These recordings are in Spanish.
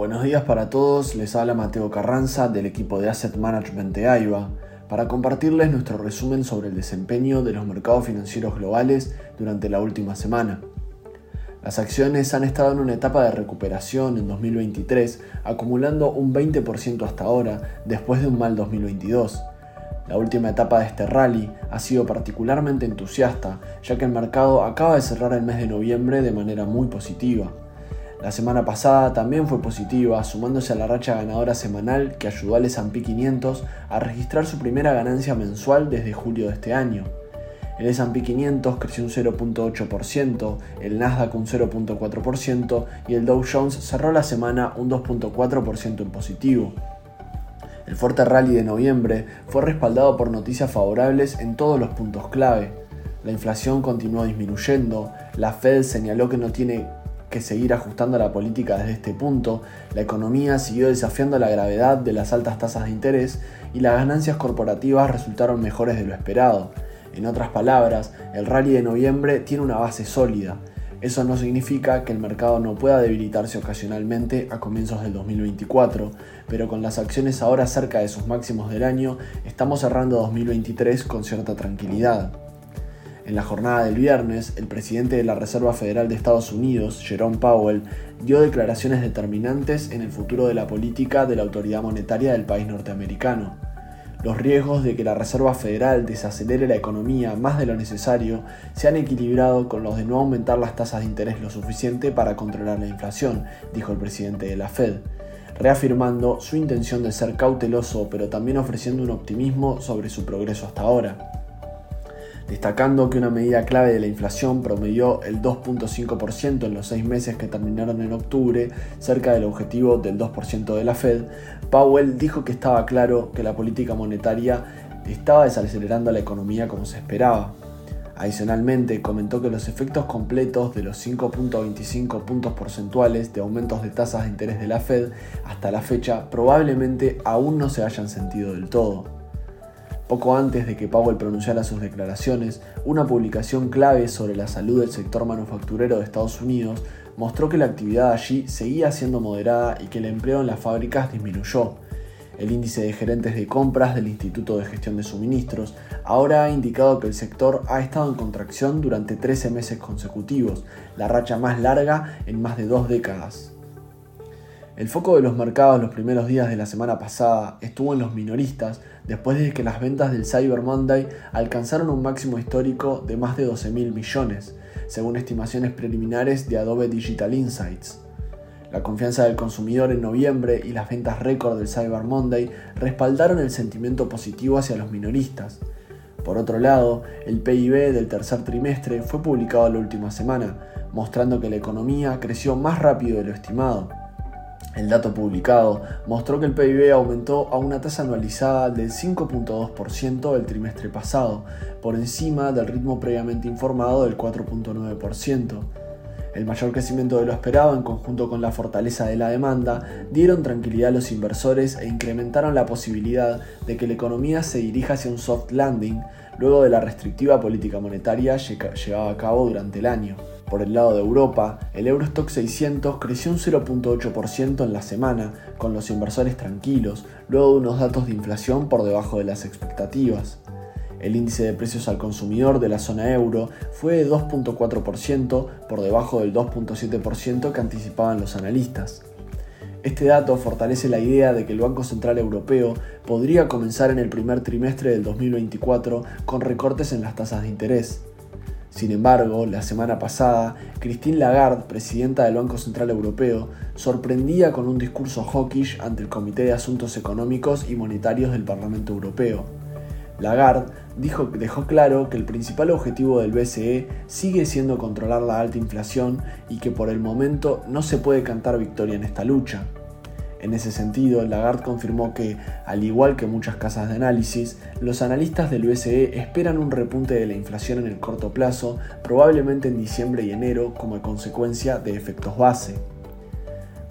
Buenos días para todos, les habla Mateo Carranza del equipo de Asset Management de AIBA para compartirles nuestro resumen sobre el desempeño de los mercados financieros globales durante la última semana. Las acciones han estado en una etapa de recuperación en 2023, acumulando un 20% hasta ahora, después de un mal 2022. La última etapa de este rally ha sido particularmente entusiasta, ya que el mercado acaba de cerrar el mes de noviembre de manera muy positiva. La semana pasada también fue positiva, sumándose a la racha ganadora semanal que ayudó al S&P 500 a registrar su primera ganancia mensual desde julio de este año. El S&P 500 creció un 0.8%, el Nasdaq un 0.4% y el Dow Jones cerró la semana un 2.4% en positivo. El fuerte rally de noviembre fue respaldado por noticias favorables en todos los puntos clave. La inflación continuó disminuyendo, la Fed señaló que no tiene que seguir ajustando la política desde este punto, la economía siguió desafiando la gravedad de las altas tasas de interés y las ganancias corporativas resultaron mejores de lo esperado. En otras palabras, el rally de noviembre tiene una base sólida. Eso no significa que el mercado no pueda debilitarse ocasionalmente a comienzos del 2024, pero con las acciones ahora cerca de sus máximos del año, estamos cerrando 2023 con cierta tranquilidad. En la jornada del viernes, el presidente de la Reserva Federal de Estados Unidos, Jerome Powell, dio declaraciones determinantes en el futuro de la política de la autoridad monetaria del país norteamericano. Los riesgos de que la Reserva Federal desacelere la economía más de lo necesario se han equilibrado con los de no aumentar las tasas de interés lo suficiente para controlar la inflación, dijo el presidente de la Fed, reafirmando su intención de ser cauteloso pero también ofreciendo un optimismo sobre su progreso hasta ahora destacando que una medida clave de la inflación promedió el 2.5% en los seis meses que terminaron en octubre, cerca del objetivo del 2% de la Fed, Powell dijo que estaba claro que la política monetaria estaba desacelerando la economía como se esperaba. Adicionalmente, comentó que los efectos completos de los 5.25 puntos porcentuales de aumentos de tasas de interés de la Fed hasta la fecha probablemente aún no se hayan sentido del todo. Poco antes de que Powell pronunciara sus declaraciones, una publicación clave sobre la salud del sector manufacturero de Estados Unidos mostró que la actividad allí seguía siendo moderada y que el empleo en las fábricas disminuyó. El índice de gerentes de compras del Instituto de Gestión de Suministros ahora ha indicado que el sector ha estado en contracción durante 13 meses consecutivos, la racha más larga en más de dos décadas. El foco de los mercados los primeros días de la semana pasada estuvo en los minoristas después de que las ventas del Cyber Monday alcanzaron un máximo histórico de más de 12 mil millones, según estimaciones preliminares de Adobe Digital Insights. La confianza del consumidor en noviembre y las ventas récord del Cyber Monday respaldaron el sentimiento positivo hacia los minoristas. Por otro lado, el PIB del tercer trimestre fue publicado la última semana, mostrando que la economía creció más rápido de lo estimado. El dato publicado mostró que el PIB aumentó a una tasa anualizada del 5.2% del trimestre pasado, por encima del ritmo previamente informado del 4.9%. El mayor crecimiento de lo esperado en conjunto con la fortaleza de la demanda dieron tranquilidad a los inversores e incrementaron la posibilidad de que la economía se dirija hacia un soft landing luego de la restrictiva política monetaria llevada a cabo durante el año. Por el lado de Europa, el Eurostock 600 creció un 0.8% en la semana, con los inversores tranquilos, luego de unos datos de inflación por debajo de las expectativas. El índice de precios al consumidor de la zona euro fue de 2.4% por debajo del 2.7% que anticipaban los analistas. Este dato fortalece la idea de que el Banco Central Europeo podría comenzar en el primer trimestre del 2024 con recortes en las tasas de interés. Sin embargo, la semana pasada, Christine Lagarde, presidenta del Banco Central Europeo, sorprendía con un discurso hawkish ante el Comité de Asuntos Económicos y Monetarios del Parlamento Europeo. Lagarde dijo, dejó claro que el principal objetivo del BCE sigue siendo controlar la alta inflación y que por el momento no se puede cantar victoria en esta lucha. En ese sentido, Lagarde confirmó que, al igual que muchas casas de análisis, los analistas del BCE esperan un repunte de la inflación en el corto plazo, probablemente en diciembre y enero como consecuencia de efectos base.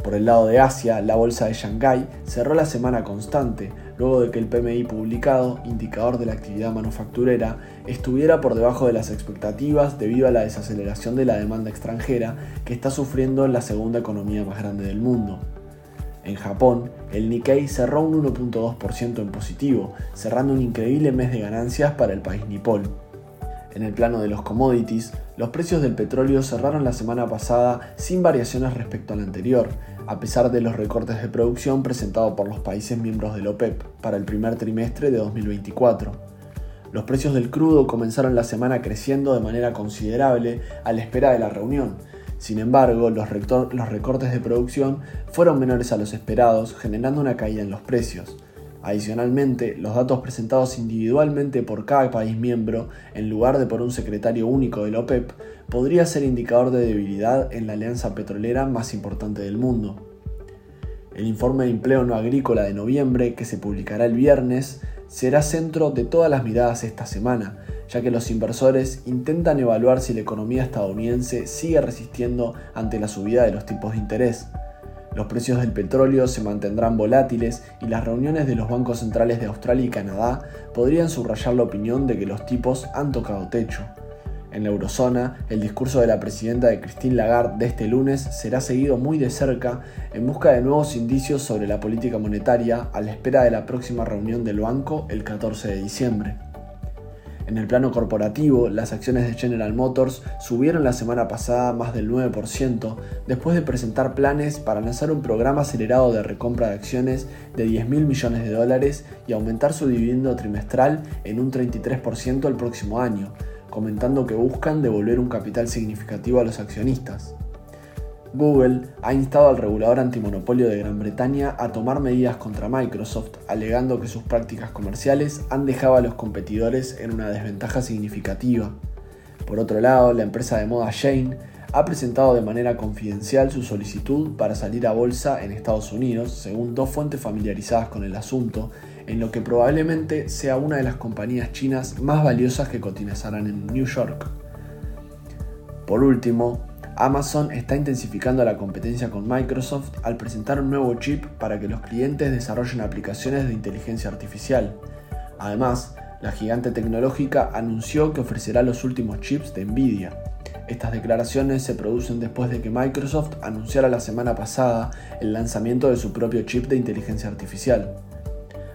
Por el lado de Asia, la bolsa de Shanghái cerró la semana constante, luego de que el PMI publicado, indicador de la actividad manufacturera, estuviera por debajo de las expectativas debido a la desaceleración de la demanda extranjera que está sufriendo la segunda economía más grande del mundo. En Japón, el Nikkei cerró un 1.2% en positivo, cerrando un increíble mes de ganancias para el país nipón. En el plano de los commodities, los precios del petróleo cerraron la semana pasada sin variaciones respecto al anterior, a pesar de los recortes de producción presentados por los países miembros del OPEP para el primer trimestre de 2024. Los precios del crudo comenzaron la semana creciendo de manera considerable a la espera de la reunión, sin embargo, los, recortes de producción fueron menores a los esperados, generando una caída en los precios. Adicionalmente, los datos presentados individualmente por cada país miembro, en lugar de por un secretario único de la OPEP, podría ser indicador de debilidad en la alianza petrolera más importante del mundo. El informe de empleo no agrícola de noviembre, que se publicará el viernes, será centro de todas las miradas esta semana, ya que los inversores intentan evaluar si la economía estadounidense sigue resistiendo ante la subida de los tipos de interés. Los precios del petróleo se mantendrán volátiles y las reuniones de los bancos centrales de Australia y Canadá podrían subrayar la opinión de que los tipos han tocado techo. En la eurozona, el discurso de la presidenta de Christine Lagarde de este lunes será seguido muy de cerca en busca de nuevos indicios sobre la política monetaria a la espera de la próxima reunión del banco el 14 de diciembre. En el plano corporativo, las acciones de General Motors subieron la semana pasada más del 9% después de presentar planes para lanzar un programa acelerado de recompra de acciones de 10 mil millones de dólares y aumentar su dividendo trimestral en un 33% el próximo año, comentando que buscan devolver un capital significativo a los accionistas. Google ha instado al regulador antimonopolio de Gran Bretaña a tomar medidas contra Microsoft, alegando que sus prácticas comerciales han dejado a los competidores en una desventaja significativa. Por otro lado, la empresa de moda Shane ha presentado de manera confidencial su solicitud para salir a bolsa en Estados Unidos, según dos fuentes familiarizadas con el asunto, en lo que probablemente sea una de las compañías chinas más valiosas que cotizarán en New York. Por último, Amazon está intensificando la competencia con Microsoft al presentar un nuevo chip para que los clientes desarrollen aplicaciones de inteligencia artificial. Además, la gigante tecnológica anunció que ofrecerá los últimos chips de Nvidia. Estas declaraciones se producen después de que Microsoft anunciara la semana pasada el lanzamiento de su propio chip de inteligencia artificial.